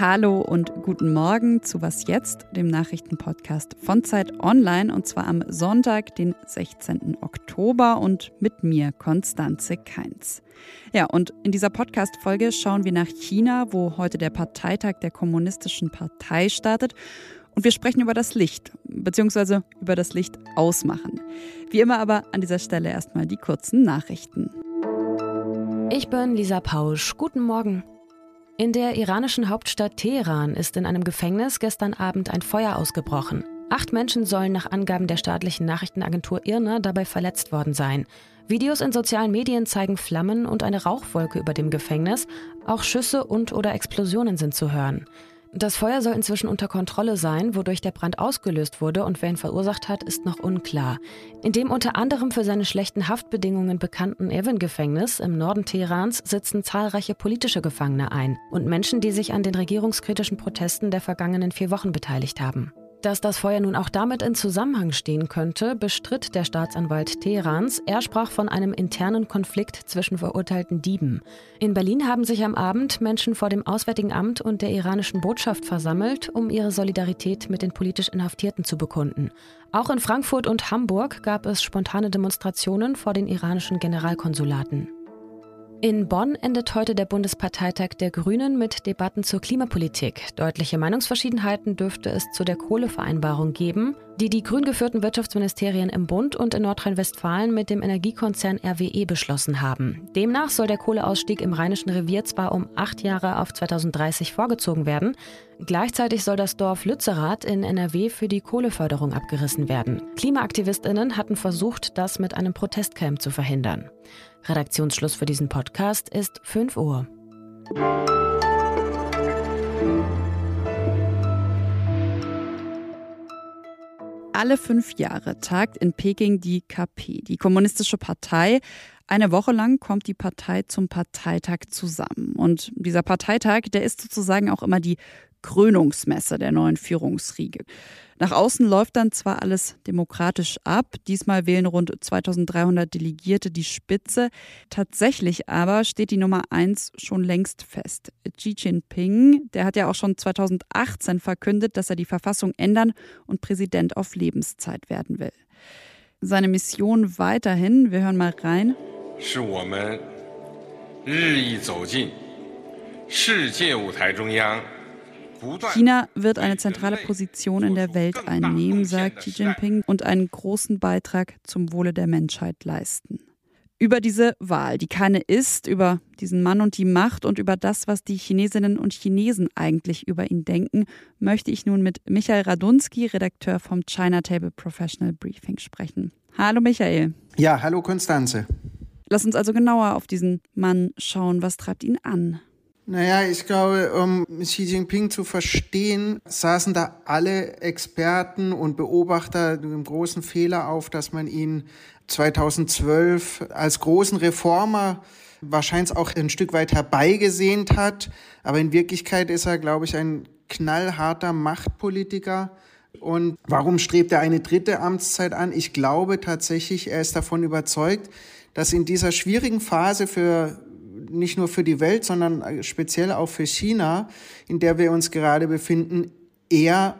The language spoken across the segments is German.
Hallo und guten Morgen zu Was jetzt, dem Nachrichtenpodcast von Zeit Online und zwar am Sonntag, den 16. Oktober und mit mir Konstanze Keins. Ja, und in dieser Podcast-Folge schauen wir nach China, wo heute der Parteitag der Kommunistischen Partei startet. Und wir sprechen über das Licht, beziehungsweise über das Licht ausmachen. Wie immer aber an dieser Stelle erstmal die kurzen Nachrichten. Ich bin Lisa Pausch. Guten Morgen. In der iranischen Hauptstadt Teheran ist in einem Gefängnis gestern Abend ein Feuer ausgebrochen. Acht Menschen sollen nach Angaben der staatlichen Nachrichtenagentur IRNA dabei verletzt worden sein. Videos in sozialen Medien zeigen Flammen und eine Rauchwolke über dem Gefängnis. Auch Schüsse und oder Explosionen sind zu hören. Das Feuer soll inzwischen unter Kontrolle sein, wodurch der Brand ausgelöst wurde und wer ihn verursacht hat, ist noch unklar. In dem unter anderem für seine schlechten Haftbedingungen bekannten Evin-Gefängnis im Norden Teherans sitzen zahlreiche politische Gefangene ein und Menschen, die sich an den regierungskritischen Protesten der vergangenen vier Wochen beteiligt haben. Dass das Feuer nun auch damit in Zusammenhang stehen könnte, bestritt der Staatsanwalt Teherans. Er sprach von einem internen Konflikt zwischen verurteilten Dieben. In Berlin haben sich am Abend Menschen vor dem Auswärtigen Amt und der iranischen Botschaft versammelt, um ihre Solidarität mit den politisch Inhaftierten zu bekunden. Auch in Frankfurt und Hamburg gab es spontane Demonstrationen vor den iranischen Generalkonsulaten. In Bonn endet heute der Bundesparteitag der Grünen mit Debatten zur Klimapolitik. Deutliche Meinungsverschiedenheiten dürfte es zu der Kohlevereinbarung geben, die die grün geführten Wirtschaftsministerien im Bund und in Nordrhein-Westfalen mit dem Energiekonzern RWE beschlossen haben. Demnach soll der Kohleausstieg im Rheinischen Revier zwar um acht Jahre auf 2030 vorgezogen werden, gleichzeitig soll das Dorf Lützerath in NRW für die Kohleförderung abgerissen werden. KlimaaktivistInnen hatten versucht, das mit einem Protestcamp zu verhindern. Redaktionsschluss für diesen Podcast ist 5 Uhr. Alle fünf Jahre tagt in Peking die KP, die Kommunistische Partei. Eine Woche lang kommt die Partei zum Parteitag zusammen. Und dieser Parteitag, der ist sozusagen auch immer die Krönungsmesse der neuen Führungsriege. Nach außen läuft dann zwar alles demokratisch ab, diesmal wählen rund 2300 Delegierte die Spitze, tatsächlich aber steht die Nummer eins schon längst fest. Xi Jinping, der hat ja auch schon 2018 verkündet, dass er die Verfassung ändern und Präsident auf Lebenszeit werden will. Seine Mission weiterhin, wir hören mal rein. 是我们日益走进世界舞台中央 China wird eine zentrale Position in der Welt einnehmen, sagt Xi Jinping, und einen großen Beitrag zum Wohle der Menschheit leisten. Über diese Wahl, die keine ist, über diesen Mann und die Macht und über das, was die Chinesinnen und Chinesen eigentlich über ihn denken, möchte ich nun mit Michael Radunski, Redakteur vom China Table Professional Briefing, sprechen. Hallo Michael. Ja, hallo Konstanze. Lass uns also genauer auf diesen Mann schauen. Was treibt ihn an? Naja, ich glaube, um Xi Jinping zu verstehen, saßen da alle Experten und Beobachter einen großen Fehler auf, dass man ihn 2012 als großen Reformer wahrscheinlich auch ein Stück weit herbeigesehnt hat. Aber in Wirklichkeit ist er, glaube ich, ein knallharter Machtpolitiker. Und warum strebt er eine dritte Amtszeit an? Ich glaube tatsächlich, er ist davon überzeugt, dass in dieser schwierigen Phase für nicht nur für die Welt, sondern speziell auch für China, in der wir uns gerade befinden, er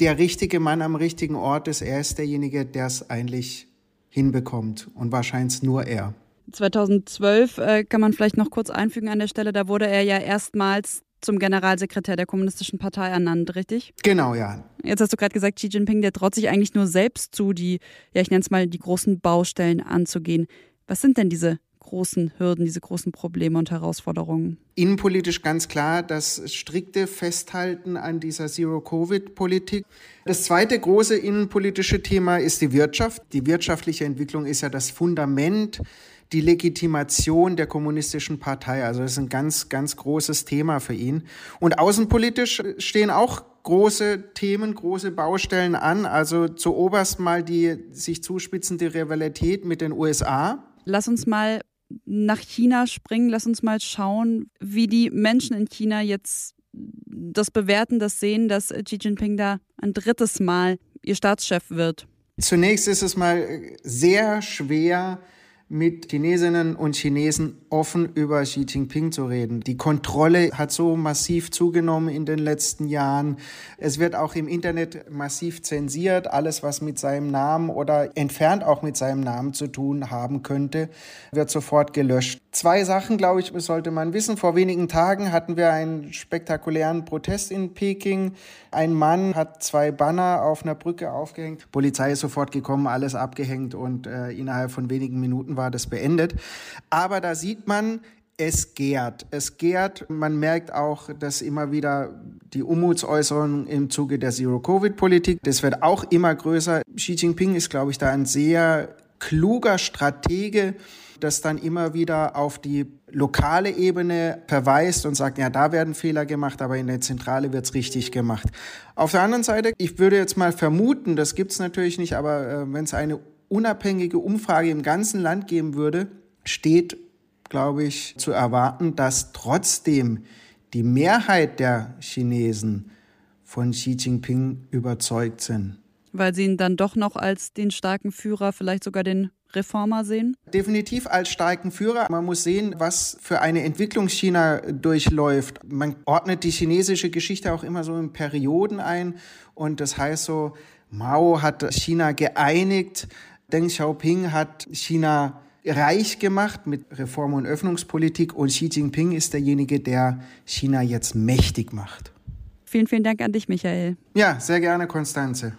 der richtige Mann am richtigen Ort ist. Er ist derjenige, der es eigentlich hinbekommt und wahrscheinlich nur er. 2012 äh, kann man vielleicht noch kurz einfügen an der Stelle, da wurde er ja erstmals zum Generalsekretär der Kommunistischen Partei ernannt, richtig? Genau, ja. Jetzt hast du gerade gesagt, Xi Jinping, der traut sich eigentlich nur selbst zu, die, ja, ich nenne es mal, die großen Baustellen anzugehen. Was sind denn diese großen Hürden, diese großen Probleme und Herausforderungen? Innenpolitisch ganz klar das strikte Festhalten an dieser Zero-Covid-Politik. Das zweite große innenpolitische Thema ist die Wirtschaft. Die wirtschaftliche Entwicklung ist ja das Fundament die Legitimation der kommunistischen Partei. Also das ist ein ganz, ganz großes Thema für ihn. Und außenpolitisch stehen auch große Themen, große Baustellen an. Also zuoberst mal die sich zuspitzende Rivalität mit den USA. Lass uns mal nach China springen. Lass uns mal schauen, wie die Menschen in China jetzt das bewerten, das sehen, dass Xi Jinping da ein drittes Mal ihr Staatschef wird. Zunächst ist es mal sehr schwer, mit Chinesinnen und Chinesen offen über Xi Jinping zu reden. Die Kontrolle hat so massiv zugenommen in den letzten Jahren. Es wird auch im Internet massiv zensiert. Alles, was mit seinem Namen oder entfernt auch mit seinem Namen zu tun haben könnte, wird sofort gelöscht. Zwei Sachen, glaube ich, sollte man wissen. Vor wenigen Tagen hatten wir einen spektakulären Protest in Peking. Ein Mann hat zwei Banner auf einer Brücke aufgehängt. Die Polizei ist sofort gekommen, alles abgehängt und äh, innerhalb von wenigen Minuten war das beendet. Aber da sieht man, es gärt. Es gärt. Man merkt auch, dass immer wieder die Umutsäußerungen im Zuge der Zero-Covid-Politik, das wird auch immer größer. Xi Jinping ist, glaube ich, da ein sehr kluger Stratege, das dann immer wieder auf die lokale Ebene verweist und sagt, ja, da werden Fehler gemacht, aber in der Zentrale wird's richtig gemacht. Auf der anderen Seite, ich würde jetzt mal vermuten, das gibt's natürlich nicht, aber äh, wenn es eine unabhängige Umfrage im ganzen Land geben würde, steht, glaube ich, zu erwarten, dass trotzdem die Mehrheit der Chinesen von Xi Jinping überzeugt sind. Weil sie ihn dann doch noch als den starken Führer, vielleicht sogar den Reformer sehen? Definitiv als starken Führer. Man muss sehen, was für eine Entwicklung China durchläuft. Man ordnet die chinesische Geschichte auch immer so in Perioden ein. Und das heißt so, Mao hat China geeinigt, Deng Xiaoping hat China reich gemacht mit Reform- und Öffnungspolitik und Xi Jinping ist derjenige, der China jetzt mächtig macht. Vielen, vielen Dank an dich, Michael. Ja, sehr gerne, Konstanze.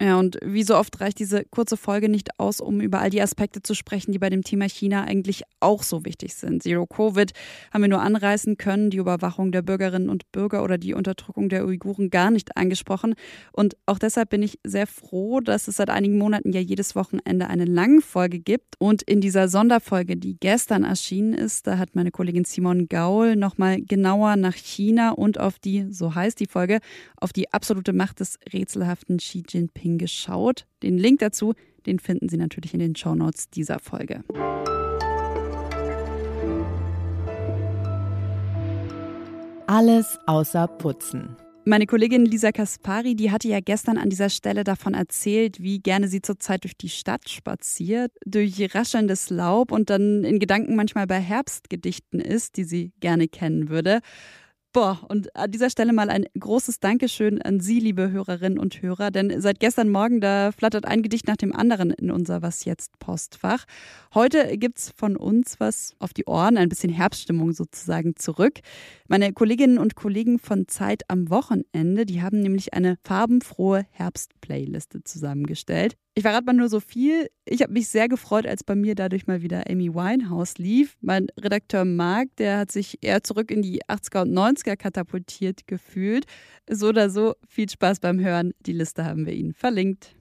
Ja, und wie so oft reicht diese kurze Folge nicht aus, um über all die Aspekte zu sprechen, die bei dem Thema China eigentlich auch so wichtig sind. Zero Covid haben wir nur anreißen können, die Überwachung der Bürgerinnen und Bürger oder die Unterdrückung der Uiguren gar nicht angesprochen. Und auch deshalb bin ich sehr froh, dass es seit einigen Monaten ja jedes Wochenende eine lange Folge gibt. Und in dieser Sonderfolge, die gestern erschienen ist, da hat meine Kollegin Simon Gaul nochmal genauer nach China und auf die, so heißt die Folge, auf die absolute Macht des rätselhaften Xi Jinping hingeschaut. Den Link dazu, den finden Sie natürlich in den Shownotes dieser Folge. Alles außer Putzen. Meine Kollegin Lisa Kaspari, die hatte ja gestern an dieser Stelle davon erzählt, wie gerne sie zurzeit durch die Stadt spaziert, durch raschelndes Laub und dann in Gedanken manchmal bei Herbstgedichten ist, die sie gerne kennen würde. Boah, und an dieser Stelle mal ein großes Dankeschön an Sie, liebe Hörerinnen und Hörer, denn seit gestern Morgen, da flattert ein Gedicht nach dem anderen in unser Was jetzt Postfach. Heute gibt's von uns was auf die Ohren, ein bisschen Herbststimmung sozusagen zurück. Meine Kolleginnen und Kollegen von Zeit am Wochenende, die haben nämlich eine farbenfrohe Herbst-Playliste zusammengestellt. Ich verrate mal nur so viel. Ich habe mich sehr gefreut, als bei mir dadurch mal wieder Amy Winehouse lief. Mein Redakteur Marc, der hat sich eher zurück in die 80er und 90er katapultiert gefühlt. So oder so, viel Spaß beim Hören. Die Liste haben wir Ihnen verlinkt.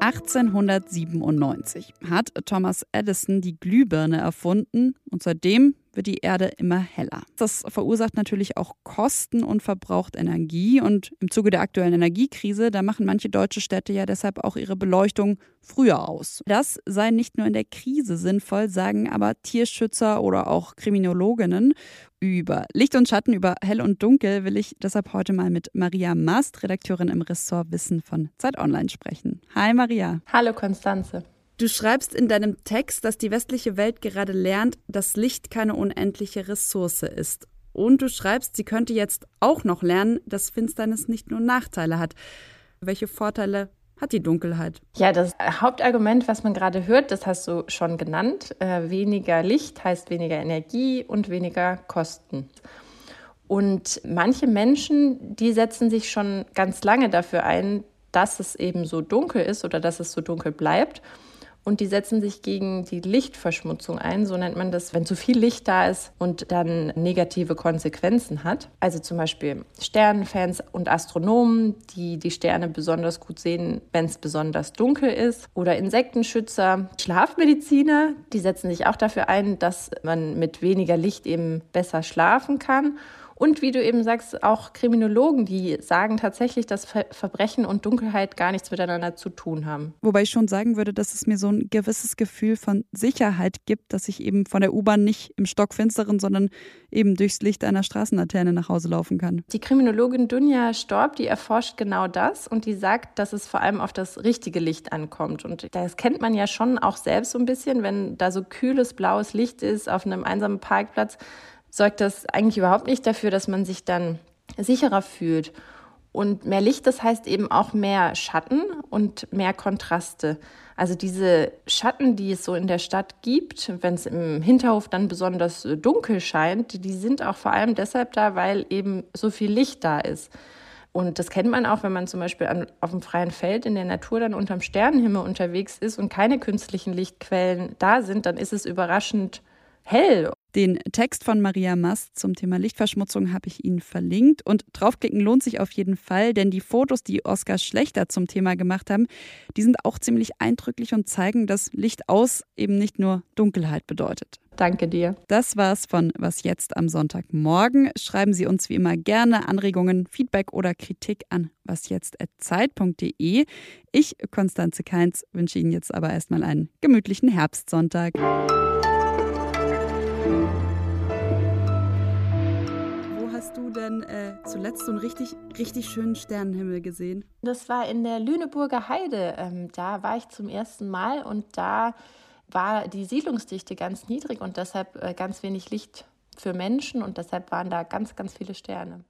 1897 hat Thomas Edison die Glühbirne erfunden und seitdem wird die Erde immer heller. Das verursacht natürlich auch Kosten und verbraucht Energie. Und im Zuge der aktuellen Energiekrise, da machen manche deutsche Städte ja deshalb auch ihre Beleuchtung früher aus. Das sei nicht nur in der Krise sinnvoll, sagen aber Tierschützer oder auch Kriminologinnen. Über Licht und Schatten, über Hell und Dunkel will ich deshalb heute mal mit Maria Mast, Redakteurin im Ressort Wissen von Zeit Online sprechen. Hi Maria. Hallo Konstanze. Du schreibst in deinem Text, dass die westliche Welt gerade lernt, dass Licht keine unendliche Ressource ist. Und du schreibst, sie könnte jetzt auch noch lernen, dass Finsternis nicht nur Nachteile hat. Welche Vorteile hat die Dunkelheit? Ja, das Hauptargument, was man gerade hört, das hast du schon genannt. Äh, weniger Licht heißt weniger Energie und weniger Kosten. Und manche Menschen, die setzen sich schon ganz lange dafür ein, dass es eben so dunkel ist oder dass es so dunkel bleibt und die setzen sich gegen die Lichtverschmutzung ein, so nennt man das, wenn zu viel Licht da ist und dann negative Konsequenzen hat. Also zum Beispiel Sternenfans und Astronomen, die die Sterne besonders gut sehen, wenn es besonders dunkel ist. Oder Insektenschützer, Schlafmediziner, die setzen sich auch dafür ein, dass man mit weniger Licht eben besser schlafen kann. Und wie du eben sagst, auch Kriminologen, die sagen tatsächlich, dass Ver Verbrechen und Dunkelheit gar nichts miteinander zu tun haben. Wobei ich schon sagen würde, dass es mir so ein gewisses Gefühl von Sicherheit gibt, dass ich eben von der U-Bahn nicht im Stockfinsteren, sondern eben durchs Licht einer Straßenlaterne nach Hause laufen kann. Die Kriminologin Dunja Storb, die erforscht genau das und die sagt, dass es vor allem auf das richtige Licht ankommt. Und das kennt man ja schon auch selbst so ein bisschen, wenn da so kühles blaues Licht ist auf einem einsamen Parkplatz sorgt das eigentlich überhaupt nicht dafür, dass man sich dann sicherer fühlt. Und mehr Licht, das heißt eben auch mehr Schatten und mehr Kontraste. Also diese Schatten, die es so in der Stadt gibt, wenn es im Hinterhof dann besonders dunkel scheint, die sind auch vor allem deshalb da, weil eben so viel Licht da ist. Und das kennt man auch, wenn man zum Beispiel an, auf dem freien Feld in der Natur dann unterm Sternenhimmel unterwegs ist und keine künstlichen Lichtquellen da sind, dann ist es überraschend hell. Den Text von Maria Mast zum Thema Lichtverschmutzung habe ich Ihnen verlinkt und draufklicken lohnt sich auf jeden Fall, denn die Fotos, die Oskar Schlechter zum Thema gemacht haben, die sind auch ziemlich eindrücklich und zeigen, dass Licht aus eben nicht nur Dunkelheit bedeutet. Danke dir. Das war's von Was jetzt am Sonntagmorgen. Schreiben Sie uns wie immer gerne Anregungen, Feedback oder Kritik an wasjetzt.zeit.de. Ich, Konstanze Keins, wünsche Ihnen jetzt aber erstmal einen gemütlichen Herbstsonntag. Zuletzt so einen richtig, richtig schönen Sternenhimmel gesehen? Das war in der Lüneburger Heide. Ähm, da war ich zum ersten Mal und da war die Siedlungsdichte ganz niedrig und deshalb äh, ganz wenig Licht für Menschen und deshalb waren da ganz, ganz viele Sterne.